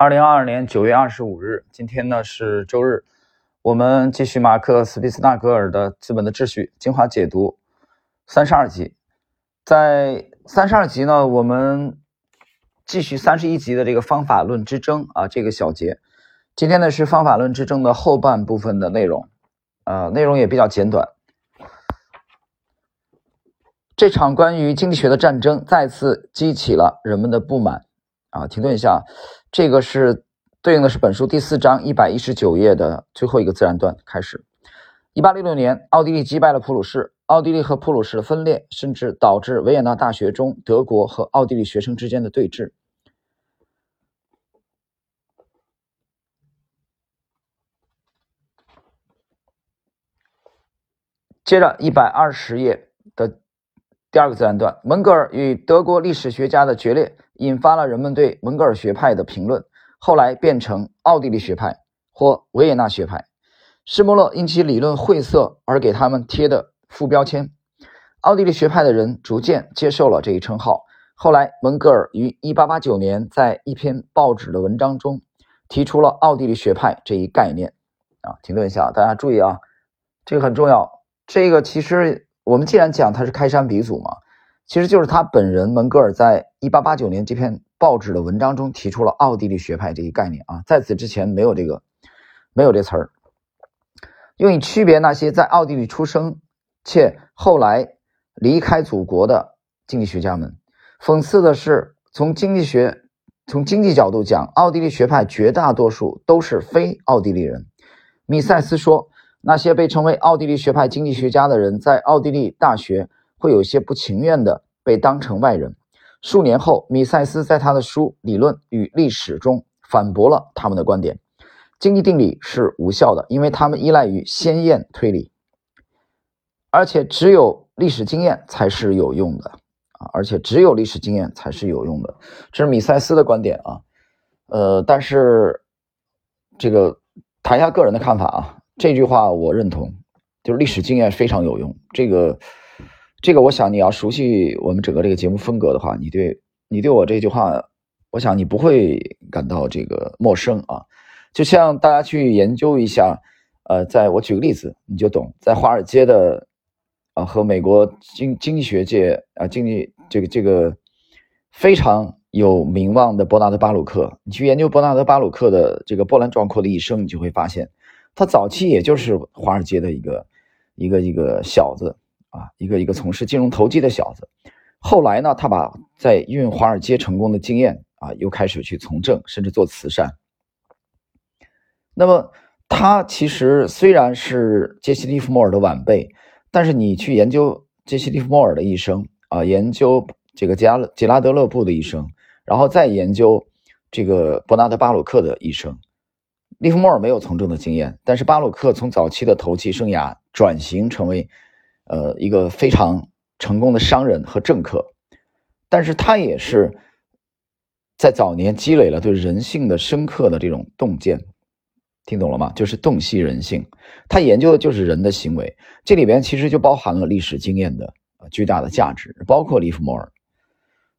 二零二二年九月二十五日，今天呢是周日，我们继续马克·斯皮斯纳格尔的《资本的秩序》精华解读三十二集。在三十二集呢，我们继续三十一集的这个方法论之争啊这个小节。今天呢是方法论之争的后半部分的内容，呃，内容也比较简短。这场关于经济学的战争再次激起了人们的不满啊！停顿一下。这个是对应的是本书第四章一百一十九页的最后一个自然段开始。一八六六年，奥地利击败了普鲁士。奥地利和普鲁士的分裂，甚至导致维也纳大学中德国和奥地利学生之间的对峙。接着，一百二十页的第二个自然段，门格尔与德国历史学家的决裂。引发了人们对门格尔学派的评论，后来变成奥地利学派或维也纳学派。施莫勒因其理论晦涩而给他们贴的副标签。奥地利学派的人逐渐接受了这一称号。后来，门格尔于1889年在一篇报纸的文章中提出了奥地利学派这一概念。啊，停顿一下，大家注意啊，这个很重要。这个其实我们既然讲他是开山鼻祖嘛。其实就是他本人门格尔在一八八九年这篇报纸的文章中提出了奥地利学派这一概念啊，在此之前没有这个没有这词儿，用以区别那些在奥地利出生且后来离开祖国的经济学家们。讽刺的是，从经济学从经济角度讲，奥地利学派绝大多数都是非奥地利人。米塞斯说，那些被称为奥地利学派经济学家的人在奥地利大学。会有些不情愿地被当成外人。数年后，米塞斯在他的书《理论与历史》中反驳了他们的观点：经济定理是无效的，因为他们依赖于先验推理，而且只有历史经验才是有用的啊！而且只有历史经验才是有用的，这是米塞斯的观点啊。呃，但是这个谈一下个人的看法啊，这句话我认同，就是历史经验非常有用。这个。这个，我想你要熟悉我们整个这个节目风格的话，你对你对我这句话，我想你不会感到这个陌生啊。就像大家去研究一下，呃，在我举个例子，你就懂，在华尔街的啊和美国经经济学界啊经济这个这个非常有名望的伯纳德巴鲁克，你去研究伯纳德巴鲁克的这个波澜壮阔的一生，你就会发现，他早期也就是华尔街的一个一个一个小子。啊，一个一个从事金融投机的小子，后来呢，他把在运华尔街成功的经验啊，又开始去从政，甚至做慈善。那么他其实虽然是杰西·利弗莫尔的晚辈，但是你去研究杰西·利弗莫尔的一生啊，研究这个杰拉杰拉德勒布的一生，然后再研究这个伯纳德·巴鲁克的一生，利弗莫尔没有从政的经验，但是巴鲁克从早期的投机生涯转型成为。呃，一个非常成功的商人和政客，但是他也是在早年积累了对人性的深刻的这种洞见，听懂了吗？就是洞悉人性，他研究的就是人的行为，这里边其实就包含了历史经验的巨大的价值，包括利弗莫尔。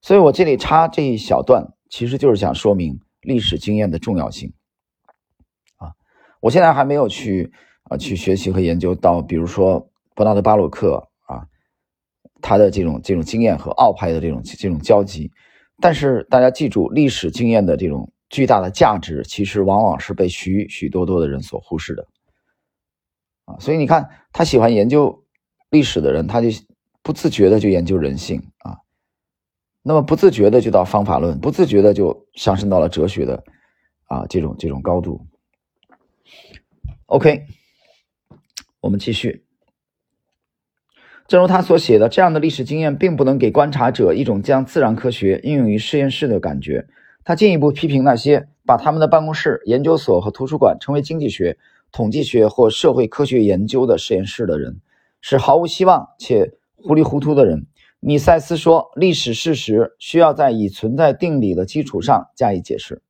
所以我这里插这一小段，其实就是想说明历史经验的重要性。我现在还没有去啊去学习和研究到，比如说。伯纳德·巴鲁克啊，他的这种这种经验和奥派的这种这种交集，但是大家记住，历史经验的这种巨大的价值，其实往往是被许许多多的人所忽视的啊。所以你看，他喜欢研究历史的人，他就不自觉的就研究人性啊，那么不自觉的就到方法论，不自觉的就上升到了哲学的啊这种这种高度。OK，我们继续。正如他所写的，这样的历史经验并不能给观察者一种将自然科学应用于实验室的感觉。他进一步批评那些把他们的办公室、研究所和图书馆称为经济学、统计学或社会科学研究的实验室的人，是毫无希望且糊里糊涂的人。米塞斯说：“历史事实需要在已存在定理的基础上加以解释。”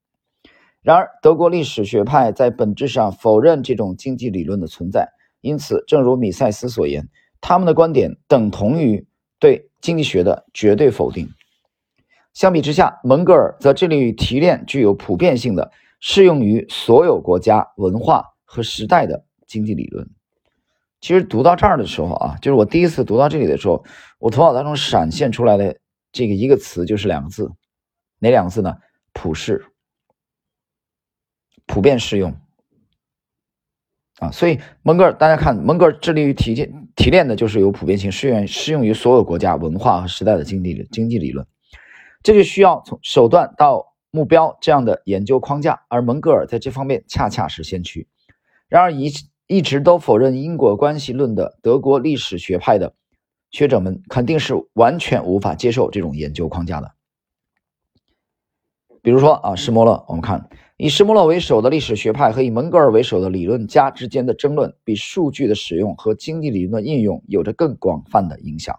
然而，德国历史学派在本质上否认这种经济理论的存在。因此，正如米塞斯所言。他们的观点等同于对经济学的绝对否定。相比之下，蒙格尔则致力于提炼具有普遍性的、适用于所有国家文化和时代的经济理论。其实读到这儿的时候啊，就是我第一次读到这里的时候，我头脑当中闪现出来的这个一个词就是两个字，哪两个字呢？普世，普遍适用。啊，所以蒙格尔，大家看，蒙格尔致力于提炼提炼的就是有普遍性、适用适用于所有国家文化和时代的经济经济理论。这就需要从手段到目标这样的研究框架，而蒙格尔在这方面恰恰是先驱。然而一一直都否认因果关系论的德国历史学派的学者们肯定是完全无法接受这种研究框架的。比如说啊，施摩勒，我们看以施摩勒为首的历史学派和以蒙格尔为首的理论家之间的争论，比数据的使用和经济理论的应用有着更广泛的影响。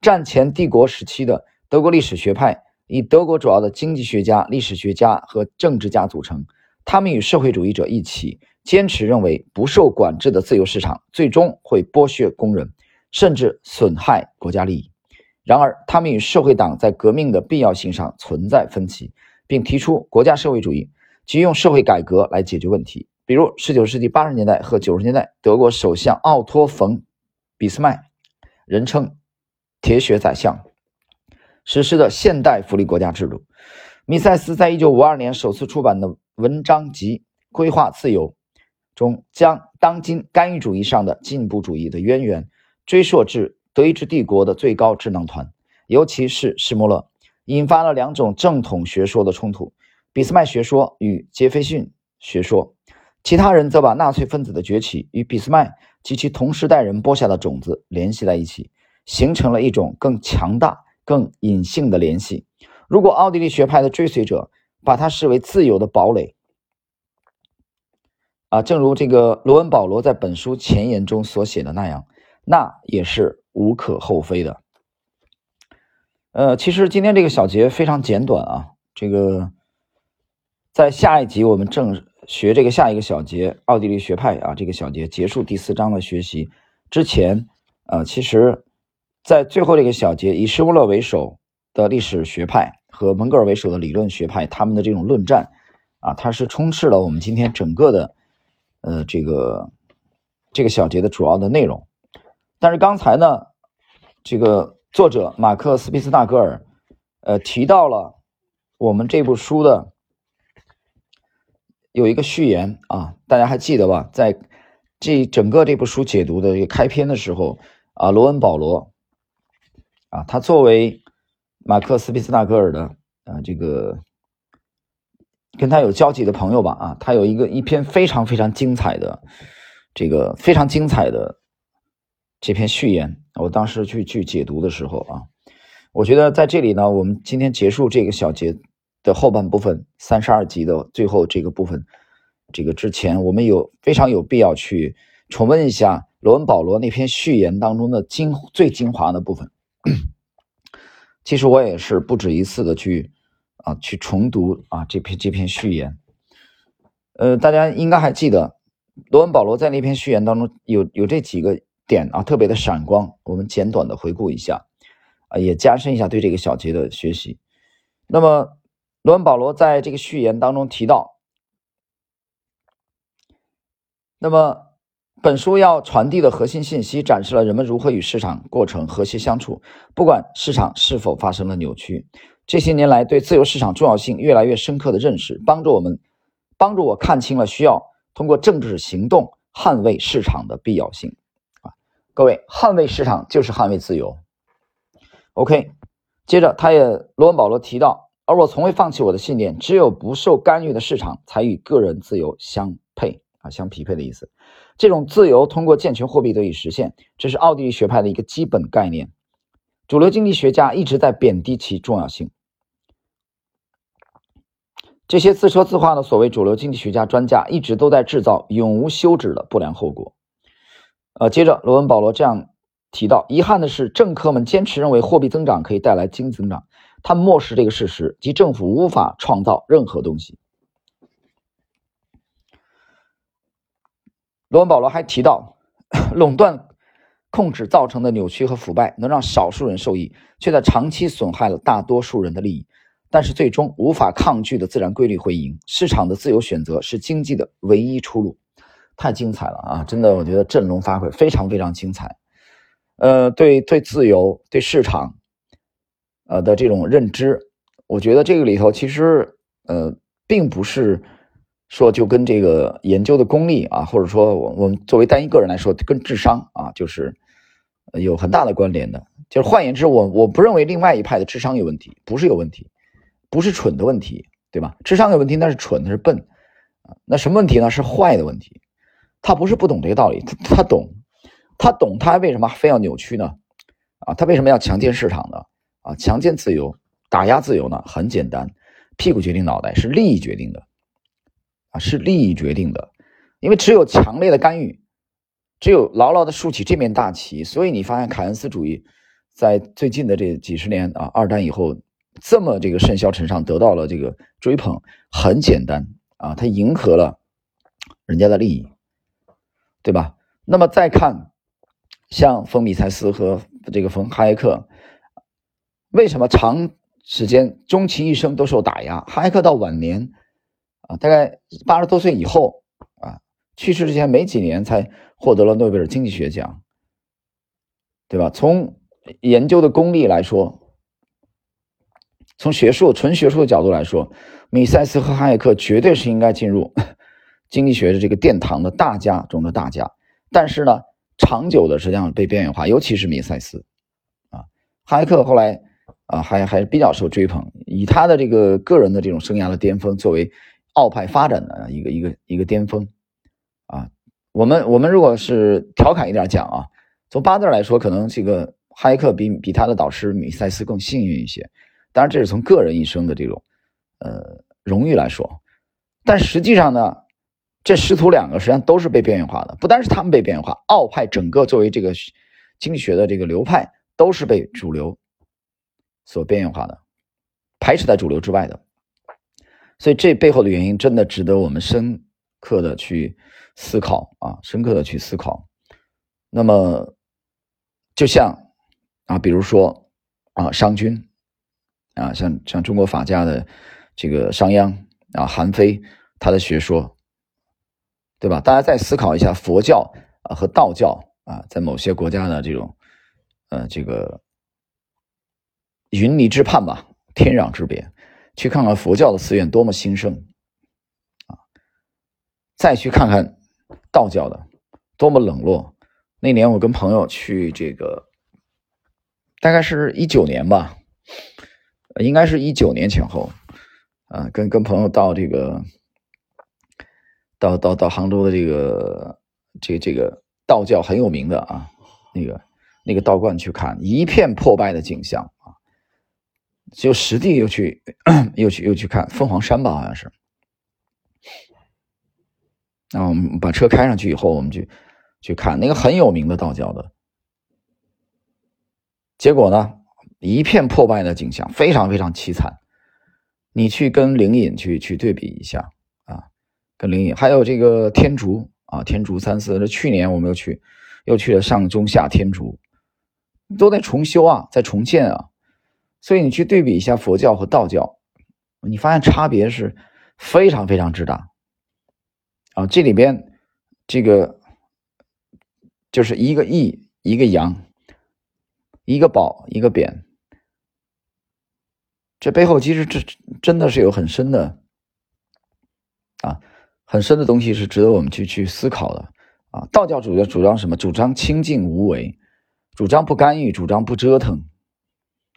战前帝国时期的德国历史学派以德国主要的经济学家、历史学家和政治家组成，他们与社会主义者一起坚持认为，不受管制的自由市场最终会剥削工人，甚至损害国家利益。然而，他们与社会党在革命的必要性上存在分歧，并提出国家社会主义即用社会改革来解决问题。比如，19世纪80年代和90年代，德国首相奥托·冯·俾斯麦，人称“铁血宰相”，实施的现代福利国家制度。米塞斯在1952年首次出版的文章集《规划自由》中，将当今干预主义上的进步主义的渊源追溯至。德意志帝国的最高智囊团，尤其是施摩勒，引发了两种正统学说的冲突：俾斯麦学说与杰斐逊学说。其他人则把纳粹分子的崛起与俾斯麦及其同时代人播下的种子联系在一起，形成了一种更强大、更隐性的联系。如果奥地利学派的追随者把它视为自由的堡垒，啊，正如这个罗恩·保罗在本书前言中所写的那样，那也是。无可厚非的，呃，其实今天这个小节非常简短啊。这个在下一集我们正学这个下一个小节奥地利学派啊，这个小节结束第四章的学习之前，呃，其实，在最后这个小节以施穆勒为首的历史学派和蒙格尔为首的理论学派他们的这种论战啊，它是充斥了我们今天整个的呃这个这个小节的主要的内容。但是刚才呢，这个作者马克·斯皮斯纳格尔，呃，提到了我们这部书的有一个序言啊，大家还记得吧？在这整个这部书解读的一个开篇的时候啊，罗恩·保罗啊，他作为马克·斯皮斯纳格尔的啊这个跟他有交集的朋友吧啊，他有一个一篇非常非常精彩的这个非常精彩的。这篇序言，我当时去去解读的时候啊，我觉得在这里呢，我们今天结束这个小节的后半部分，三十二集的最后这个部分，这个之前我们有非常有必要去重温一下罗恩保罗那篇序言当中的精最精华的部分。其实我也是不止一次的去啊去重读啊这篇这篇序言，呃，大家应该还记得罗恩保罗在那篇序言当中有有这几个。点啊，特别的闪光。我们简短的回顾一下，啊，也加深一下对这个小节的学习。那么，罗恩保罗在这个序言当中提到，那么本书要传递的核心信息，展示了人们如何与市场过程和谐相处，不管市场是否发生了扭曲。这些年来，对自由市场重要性越来越深刻的认识，帮助我们，帮助我看清了需要通过政治行动捍卫市场的必要性。各位，捍卫市场就是捍卫自由。OK，接着他也罗恩保罗提到，而我从未放弃我的信念，只有不受干预的市场才与个人自由相配啊，相匹配的意思。这种自由通过健全货币得以实现，这是奥地利学派的一个基本概念。主流经济学家一直在贬低其重要性。这些自说自话的所谓主流经济学家专家，一直都在制造永无休止的不良后果。呃，接着罗文保罗这样提到：遗憾的是，政客们坚持认为货币增长可以带来经济增长，他们漠视这个事实，即政府无法创造任何东西。罗文保罗还提到，垄断控制造成的扭曲和腐败能让少数人受益，却在长期损害了大多数人的利益。但是最终无法抗拒的自然规律会赢，市场的自由选择是经济的唯一出路。太精彩了啊！真的，我觉得振聋发聩，非常非常精彩。呃，对对，自由对市场，呃的这种认知，我觉得这个里头其实呃，并不是说就跟这个研究的功力啊，或者说我我们作为单一个人来说，跟智商啊，就是有很大的关联的。就是换言之，我我不认为另外一派的智商有问题，不是有问题，不是蠢的问题，对吧？智商有问题那是蠢，那是笨啊。那什么问题呢？是坏的问题。他不是不懂这个道理，他他懂，他懂，他为什么非要扭曲呢？啊，他为什么要强奸市场呢？啊，强奸自由，打压自由呢？很简单，屁股决定脑袋，是利益决定的，啊，是利益决定的，因为只有强烈的干预，只有牢牢的竖起这面大旗，所以你发现凯恩斯主义在最近的这几十年啊，二战以后这么这个甚嚣尘上，得到了这个追捧，很简单啊，他迎合了人家的利益。对吧？那么再看，像冯米塞斯和这个冯哈耶克，为什么长时间终其一生都受打压？哈耶克到晚年啊，大概八十多岁以后啊，去世之前没几年才获得了诺贝尔经济学奖，对吧？从研究的功力来说，从学术纯学术的角度来说，米塞斯和哈耶克绝对是应该进入。经济学的这个殿堂的大家中的大家，但是呢，长久的实际上被边缘化，尤其是米塞斯，啊，哈耶克后来啊还还比较受追捧，以他的这个个人的这种生涯的巅峰作为奥派发展的一个一个一个巅峰，啊，我们我们如果是调侃一点讲啊，从八字来说，可能这个哈耶克比比他的导师米塞斯更幸运一些，当然这是从个人一生的这种呃荣誉来说，但实际上呢。这师徒两个实际上都是被边缘化的，不单是他们被边缘化，奥派整个作为这个经济学的这个流派都是被主流所边缘化的，排斥在主流之外的。所以这背后的原因真的值得我们深刻的去思考啊，深刻的去思考。那么，就像啊，比如说啊，商君啊，像像中国法家的这个商鞅啊，韩非他的学说。对吧？大家再思考一下佛教啊和道教啊，在某些国家的这种，呃，这个云泥之畔吧，天壤之别。去看看佛教的寺院多么兴盛啊！再去看看道教的多么冷落。那年我跟朋友去这个，大概是一九年吧，应该是一九年前后啊，跟跟朋友到这个。到到到杭州的这个这这个道教很有名的啊，那个那个道观去看一片破败的景象啊，就实地又去又去又去看凤凰山吧，好像是。那我们把车开上去以后，我们去去看那个很有名的道教的，结果呢，一片破败的景象，非常非常凄惨。你去跟灵隐去去对比一下。跟灵隐，还有这个天竺啊，天竺三寺。这去年我们又去，又去了上中下天竺，都在重修啊，在重建啊。所以你去对比一下佛教和道教，你发现差别是非常非常之大啊。这里边这个就是一个义，一个阳，一个宝，一个贬，这背后其实这真的是有很深的啊。很深的东西是值得我们去去思考的啊！道教主要主张什么？主张清净无为，主张不干预，主张不折腾，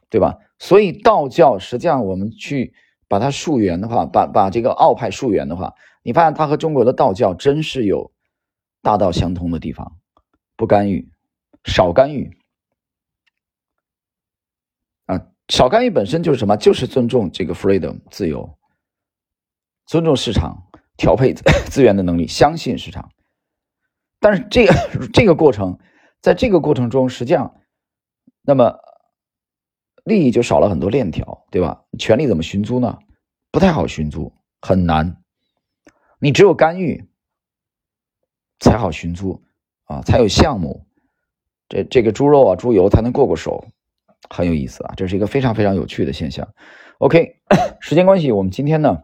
对吧？所以道教实际上我们去把它溯源的话，把把这个奥派溯源的话，你发现它和中国的道教真是有大道相通的地方，不干预，少干预啊！少干预本身就是什么？就是尊重这个 freedom 自由，尊重市场。调配 资源的能力，相信市场，但是这个这个过程，在这个过程中，实际上，那么利益就少了很多链条，对吧？权力怎么寻租呢？不太好寻租，很难。你只有干预才好寻租啊，才有项目这这个猪肉啊、猪油才能过过手，很有意思啊，这是一个非常非常有趣的现象。OK，时间关系，我们今天呢，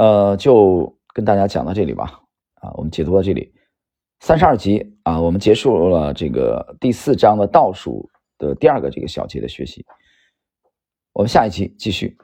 呃，就跟大家讲到这里吧。啊，我们解读到这里，三十二集啊，我们结束了这个第四章的倒数的第二个这个小节的学习。我们下一期继续。